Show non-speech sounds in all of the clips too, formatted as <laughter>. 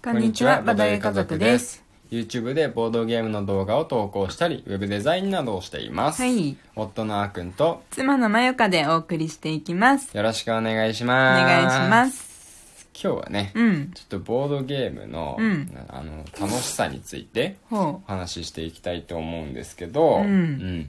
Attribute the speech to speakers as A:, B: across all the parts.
A: こんにちは、バドゲ家族です。
B: YouTube でボードゲームの動画を投稿したり、ウェブデザインなどをしています。
A: はい
B: 夫のあーくんと、
A: 妻のまよかでお送りしていきます。
B: よろしくお願いし
A: お
B: ます。
A: 願いしま。す。
B: 今日はね、
A: うん。
B: ちょっとボードゲームの、
A: うん
B: あの、楽しさについて
A: ほ
B: お話ししていきたいと思うんですけど、
A: うん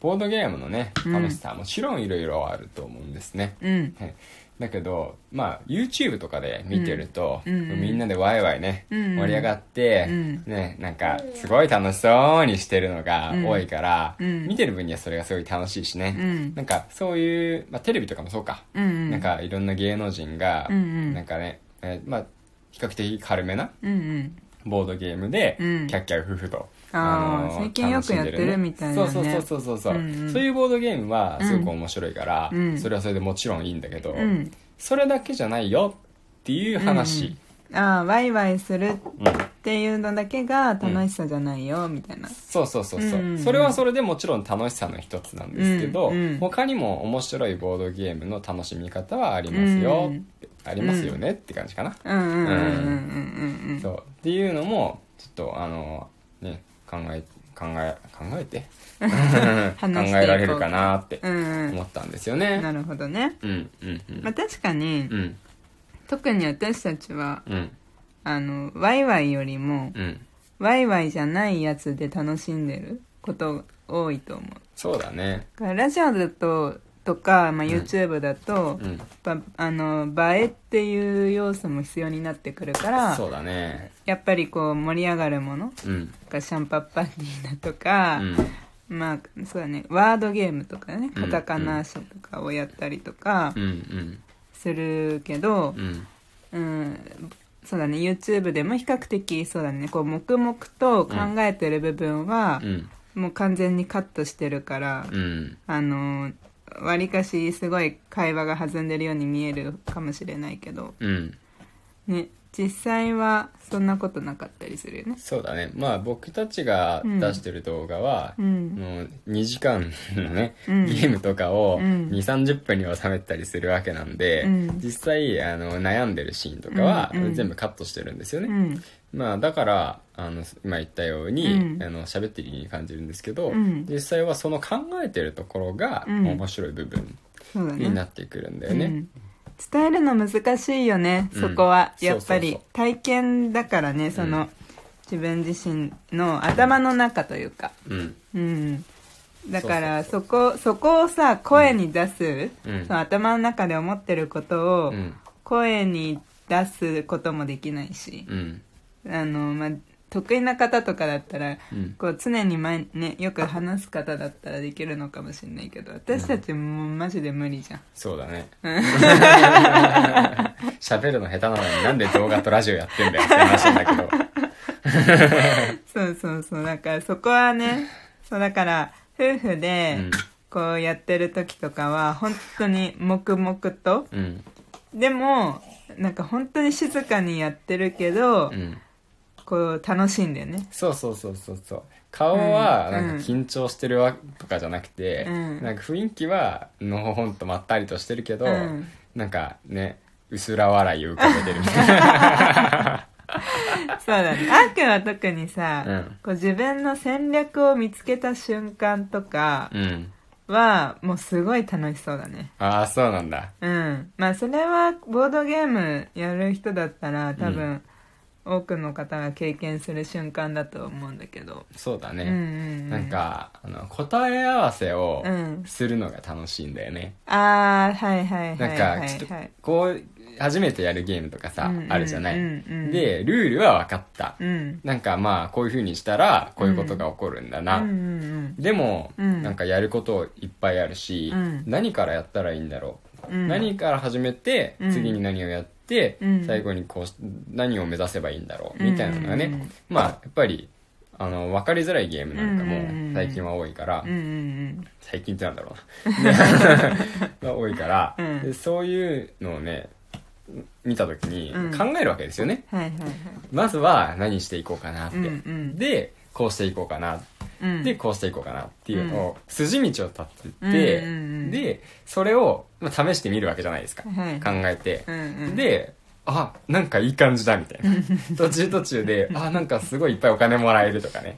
B: ボードゲームのね、
A: うん
B: 楽しさはもちろんいろいろあると思うんですね。
A: う。うん。
B: はいだけど、まあ、YouTube とかで見てると、
A: うんうん
B: みんなでワイワイね、
A: うん
B: 盛り上がって、
A: うん
B: ね、なんか、すごい楽しそうにしてるのが多いから、
A: うん
B: 見てる分にはそれがすごい楽しいしね。
A: うん
B: なんか、そういう、まあ、テレビとかもそうか。
A: うんうん。
B: なん、か、いろんな芸能人が、
A: うんうん
B: なんかね、えーまあ、比較的軽めな。ボードゲームで、
A: うん
B: キャッキャウフフと。
A: あー最近よくやってるみたいなね。
B: そうそうそうそうそう、
A: う。んうん。
B: そういうボードゲームはすごく面白いから、
A: うん。
B: それはそれでもちろんいいんだけど、
A: うん。
B: それだけじゃないよっていう話、
A: ああ、ワイワイする
B: うん
A: っていうのだけが楽しさじゃないよ、みたいな。
B: そうそうそうそう、
A: うん
B: それはそれでもちろん楽しさの一つなんですけど、
A: うんうん。
B: 他にも面白いボードゲームの楽しみ方はありますよ、
A: うん。
B: ありますよねって感じかな、
A: うんうんうんうんうんうん。
B: そう。っていうのもちょっとあのね考え考え考えて？考
A: 話していこう <laughs>
B: えられるかなって
A: うん。うん。
B: 思ったんですよね、
A: なるほどね。
B: うんうんうん。
A: まあ確かに
B: う、ん。
A: 特に私たちは、
B: うん。
A: あの、ワイワイよりも、
B: うん。
A: ワイワイじゃないやつで楽しんでること多いと思う。
B: そうだね。
A: ラジオだと、とか、まあ、YouTube だと、
B: うん。
A: あの映えっていう要素も必要になってくるから
B: そうだね。
A: やっぱりこう盛り上がるもの
B: うん。
A: がシャンパッパーティーだとか、
B: うん。
A: まあそうだね。ワードゲームとかね
B: うん。
A: カタカナ足とかをやったりとかするけど
B: う、ん。
A: うん。そうだね。YouTube でも比較的そうだね。こう黙々と考えてる部分は
B: う、ん。
A: もう完全にカットしてるから、
B: うん。
A: あのわりかしすごい会話が弾んでるように見えるかもしれないけど。
B: うん。
A: ね実際はそんなことなかったりするよね。
B: そうだね。まあ僕たちが出してる動画は、
A: うん。
B: もう2時間のね、
A: うん。
B: ゲームとかを
A: うん。
B: 2 3 0分に収めたりするわけなんで、
A: うん。
B: 実際あの悩んでるシーンとかは全部カットしてるんですよね、
A: うん
B: まあだからあの今言ったように、
A: うん。
B: あの喋ってるように感じるんですけど、
A: うん。
B: 実際はその考えてるところが
A: うん。
B: 面白い部分になってくるんだよね、
A: うん。伝えるの難しいよね、
B: うん。
A: そこはやっぱり。体験だからねその、
B: うん
A: 自分自身の頭の中というか。
B: うん。
A: うん。だからそこそこをさ声に出す、
B: うん。
A: その頭の中で思ってることを
B: うん。
A: 声に出すこともできないし、
B: うん
A: あのまあ得意な方とかだったら
B: うん。
A: こう常に前、ね、よく話す方だったらできるのかもしれないけど私たちもうマジで無理じゃん。
B: そうだね。<laughs> 喋るの下手なのになんで動画とラジオやってんだよって話なんだけど。
A: そうそうそうだからそこはねそうだから夫婦で
B: うん。
A: こうやってる時とかは本当に黙々と。
B: うん。
A: でもなんか本当に静かにやってるけど、
B: うん
A: こう楽しいんだよね。
B: そうそうそうそうそう。顔は
A: うん。
B: なんか緊張してるわとかじゃなくて、
A: うん。
B: なんか雰囲気はのほほんとまったりとしてるけど、
A: うん。
B: なんかね薄ら笑いを浮かべてるみたいな。<laughs>
A: そうだね。あーくんは特にさ、
B: うん。
A: こう自分の戦略を見つけた瞬間とか
B: うん。
A: はもうすごい楽しそうだね。
B: ああそうなんだ。
A: うん。まあそれはボードゲームやる人だったら多分、
B: うん
A: 多くの方が経験する瞬間だと思うんだけど、
B: そうだね、
A: うんうんうん。
B: なんかあの答え合わせを
A: うん
B: するのが楽しいんだよね、
A: ああはいはいはい
B: なん
A: はい。
B: かちょっと
A: はい
B: こう初めてやるゲームとかさ、
A: うんうん
B: あるじゃない、
A: うんうん。
B: でルールは分かった、
A: うん。
B: なんかまあこういう風にしたらこういうことが起こるんだな、
A: うんうん。
B: でも、
A: うん。
B: なんかやることいっぱいあるし、
A: うん。
B: 何からやったらいいんだろう、
A: うん。
B: 何から始めて
A: うん。
B: 次に何をやって、
A: うん。
B: 最後にこうし何を目指せばいいんだろう
A: うん。
B: みたいなのがね、
A: うん。
B: まあやっぱりあの分かりづらいゲームなんかも
A: うん
B: 最近は多いから、
A: うんうん
B: 最近ってなんだろうな。<laughs> が多いから、そういうのをね見た時に
A: うん。
B: 考えるわけですよね、
A: はいはいはい。
B: まずは何していこうかなって、
A: うんうん。
B: でこうしていこうかな。
A: うん。
B: でこうしていこうかなっていうのを筋道を立てて、
A: うんうんうん。
B: でそれをまあ試してみるわけじゃないですか、
A: はい
B: 考えて、
A: うんうん。
B: であなんかいい感じだみたいな。<laughs> 途中途中であなんかすごいいっぱいお金もらえるとかね。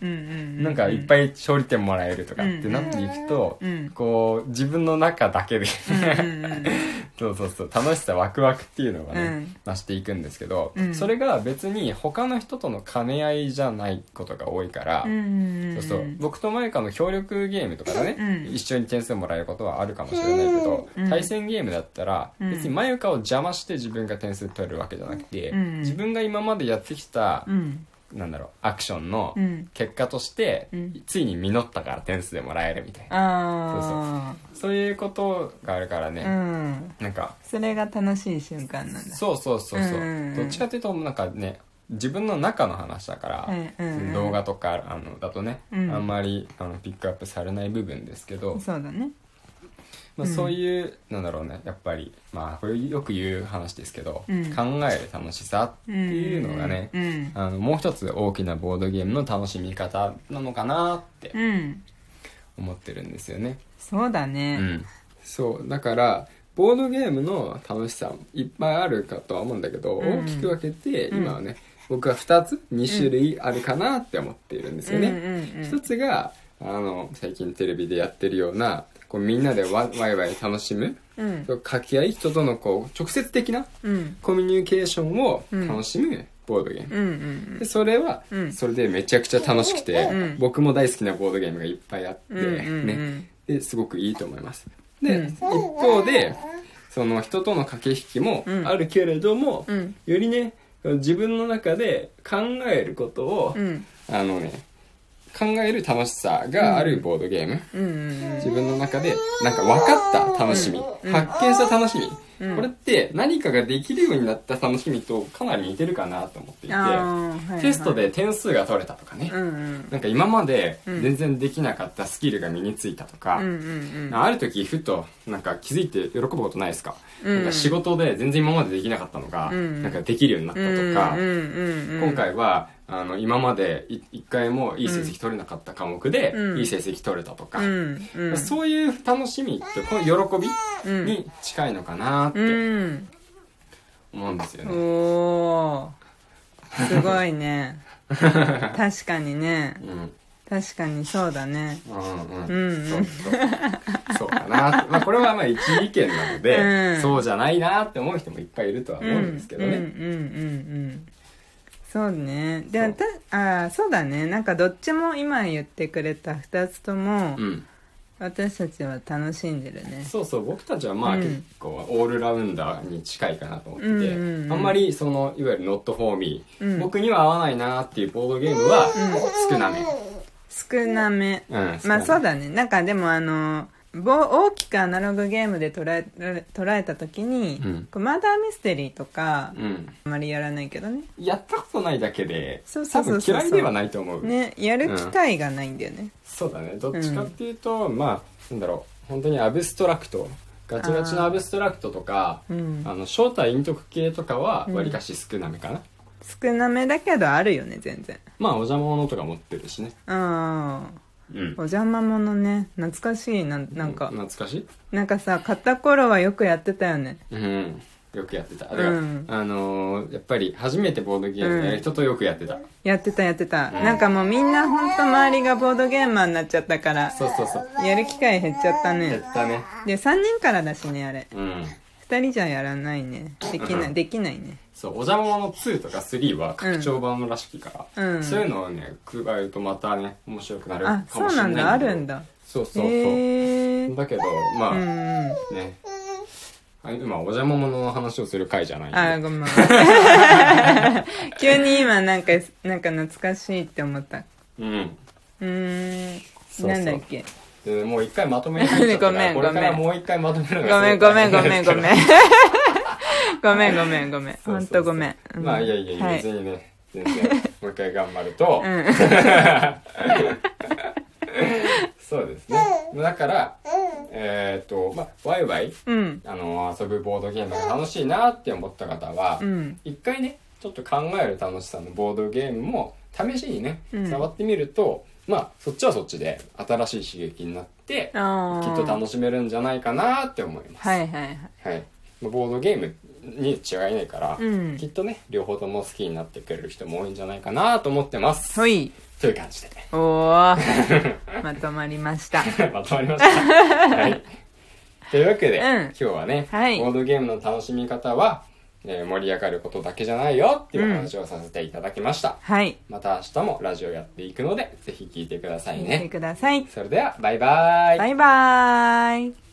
B: なんかいっぱい勝利点もらえるとかってなっていくと、
A: うん。
B: こう自分の中だけで <laughs> そうそうそう楽しさワクワクっていうのがね、
A: うん。
B: 増していくんですけど、
A: うん。
B: それが別に他の人との兼ね合いじゃないことが多いから、そうそう僕とマイカの協力ゲームとかでね、
A: うん。
B: 一緒に点数もらえることはあるかもしれないけど、
A: うん。
B: 対戦ゲームだったら、
A: うん。
B: 別にマユカを邪魔して自分が点数取れるわけじゃなくて、
A: うん。
B: 自分が今までやってきた、
A: うん。
B: なんだろうアクションの
A: うん。
B: 結果として、
A: うん。
B: ついに実ったから点数でもらえるみたいな。
A: あ
B: そういうことがあるから
A: あ
B: ね、
A: うん。
B: なんか
A: それが楽しい瞬間なんだ。
B: そうそうそうそう、
A: うん。
B: どっちかっていうとなんかね自分の中の話だから、
A: うんうんうん。
B: 動画とかあのだとね、
A: うん。
B: あんまりあのピックアップされない部分ですけど、
A: そうだね
B: まあ、
A: うん。
B: そういう、なんだろうね。やっぱりまあこれよく言う話ですけど、
A: うん。
B: 考える楽しさっていうのがね、
A: うん。
B: あのもう一つ大きなボードゲームの楽しみ方なのかなって
A: うん。
B: 思ってるんですよね。
A: そうだ
B: う
A: ね
B: ん、そう。だからボードゲームの楽しさいっぱいあるかとは思うんだけど、
A: うん。
B: 大きく分けて
A: うん。
B: 今はね、僕は2つ2種類あるかなって思っているんですよね。
A: うんうんうん。
B: 一つがあの最近テレビでやってるようなこうみんなでワワイワイ楽しむ
A: うん。
B: 掛け合い人とのこう直接的な
A: うん。
B: コミュニケーションを楽しむボードゲーム、
A: うんうん
B: でそれは
A: うん。
B: それでめちゃくちゃ楽しくて、
A: うん
B: 僕も大好きなボードゲームがいっぱいあって、ね。ですごくいいと思います。で、
A: うん。
B: 一方でその人との駆け引きも
A: うん。
B: あるけれども、
A: うん。
B: よりね自分の中で考えることを、
A: うん。
B: あのね考える楽しさがあるボードゲーム、
A: うん。うん
B: 自分の中でなんか分かった楽しみ、
A: うん。
B: 発見した楽しみ、
A: うん。
B: これって何かができるようになった楽しみとかなり似てるかなと思っていて、
A: はいはい。
B: テストで点数が取れたとかね、
A: うんうん。
B: なんか今まで
A: うん。
B: 全然できなかったスキルが身についたとか、
A: うんうんうん。
B: ある時ふとなんか気づいて喜ぶことないですか,、
A: うん。
B: なんか仕事で全然今までできなかったのが、
A: うん。
B: なんかできるようになったとか、今回はあの今までい一回もいい成績取れなかった科目で、
A: うん。
B: いい成績取れたとか、
A: うんうん。
B: そういう楽しみってこの喜び
A: うん。
B: に近いのかなって
A: うん
B: 思うんですよね。
A: すごいね。<laughs> 確かにね。
B: うん。
A: 確かにそうだね。
B: うんうん。
A: うん。うん
B: そうそう。そうかな。まあこれはまあ一意見なので、
A: うん。
B: そうじゃないなって思う人もいっぱいいるとは思うんですけどね。
A: うんうんうんうんそうね。でもたあーそうだね。なんかどっちも今言ってくれた2つとも
B: うん。
A: 私たちは楽しんでるね。
B: そうそう僕たちはまあ
A: うん。
B: 結構オールラウンダーに近いかなと思ってて、
A: うんうんうん。
B: あんまりそのいわゆる not for me、
A: うん。
B: 僕には合わないなっていうボードゲームは少なめ、
A: 少なめ。
B: うん、
A: まあそう
B: だ
A: だね。なんかでもあのぼ大きくアナログゲームで捉え捉えた時に、
B: うん。
A: こうマーダーミステリーとか、
B: うん。
A: あまりやらないけどね。
B: やったことないだけで
A: そうそうそう
B: 嫌いではないと思う。
A: ねやる機会がないんだよね、
B: そうだね。どっちかっていうと、まあなんだろう。本当にアブストラクト。ガチガチのアブストラクトとか
A: うん。
B: あの正体陰徳系とかは
A: うん
B: わりかし少なめかな、
A: 少なめだけどあるよね全然。
B: まあお邪魔者とか持ってるしね。
A: ああ
B: うん。
A: お邪魔者ね。懐かしい。ななんか、
B: 懐かしい？
A: なんかさ買った頃はよくやってたよね。
B: うん。よくやってた。だ
A: う
B: から、
A: ん。
B: あのーやっぱり初めてボードゲームやる人とよくやってた、
A: やってたやってた、
B: うん。
A: なんかもうみんなほんと周りがボードゲーマーになっちゃったから
B: そうそうそう。
A: やる機会減っちゃった
B: や
A: ね
B: ったね。
A: で3人からだしねあれ。
B: うん
A: 2人じゃやらないね。できな
B: うん。
A: いできないね。
B: そうお邪魔者2とか3は拡張版らしきから、
A: うん。
B: そういうのをね加えるとまたね面白くなるか
A: あ
B: もし
A: そうなん
B: れない
A: だあるんだ。
B: そうそうそう、だけどまあ、
A: うんうん。
B: ね。あ今お邪魔者の話をする回じゃない
A: あごめん。<laughs> 急に今なんかなんか懐かしいって思った。
B: うん。
A: うーん。
B: そうそう。
A: なんだっけ？
B: でもう一回まとめに入っちゃったから
A: ごめん
B: これから
A: ごめん
B: もう一回まとめるの
A: ご
B: が
A: めんごめんごめんごめん。
B: ん
A: ごめんごめんごめん。
B: そうそうそう。
A: ほんとごめん。うん。
B: まあいやいや別にね全然。もう一回頑張ると、
A: うん
B: そうですね。だからえっ、とまあワイワイ
A: うん。
B: あの遊ぶボードゲームが楽しいなって思った方は、
A: うん。
B: 一回ねちょっと考える楽しさのボードゲームも試しにね、
A: うん。
B: 触ってみるとまあそっちはそっちで新しい刺激になってきっと楽しめるんじゃないかなって思います。
A: はいはいはい。
B: はい。まあボードゲームに違いないから、
A: うん。
B: きっとね両方とも好きになってくれる人も多いんじゃないかなと思ってます。
A: ほい。
B: という感じで。
A: おー。<laughs> まとまりました。
B: まとまりました。<laughs> はい。というわけで、
A: うん。
B: 今日はね、
A: はい。
B: ボードゲームの楽しみ方は、えー盛り上がることだけじゃないよっていう話をさせていただきました。
A: はい
B: また明日もラジオやっていくので、ぜひ聞いてください
A: 見て
B: ね。
A: ください
B: それでは、バイバイ。
A: バイバーイ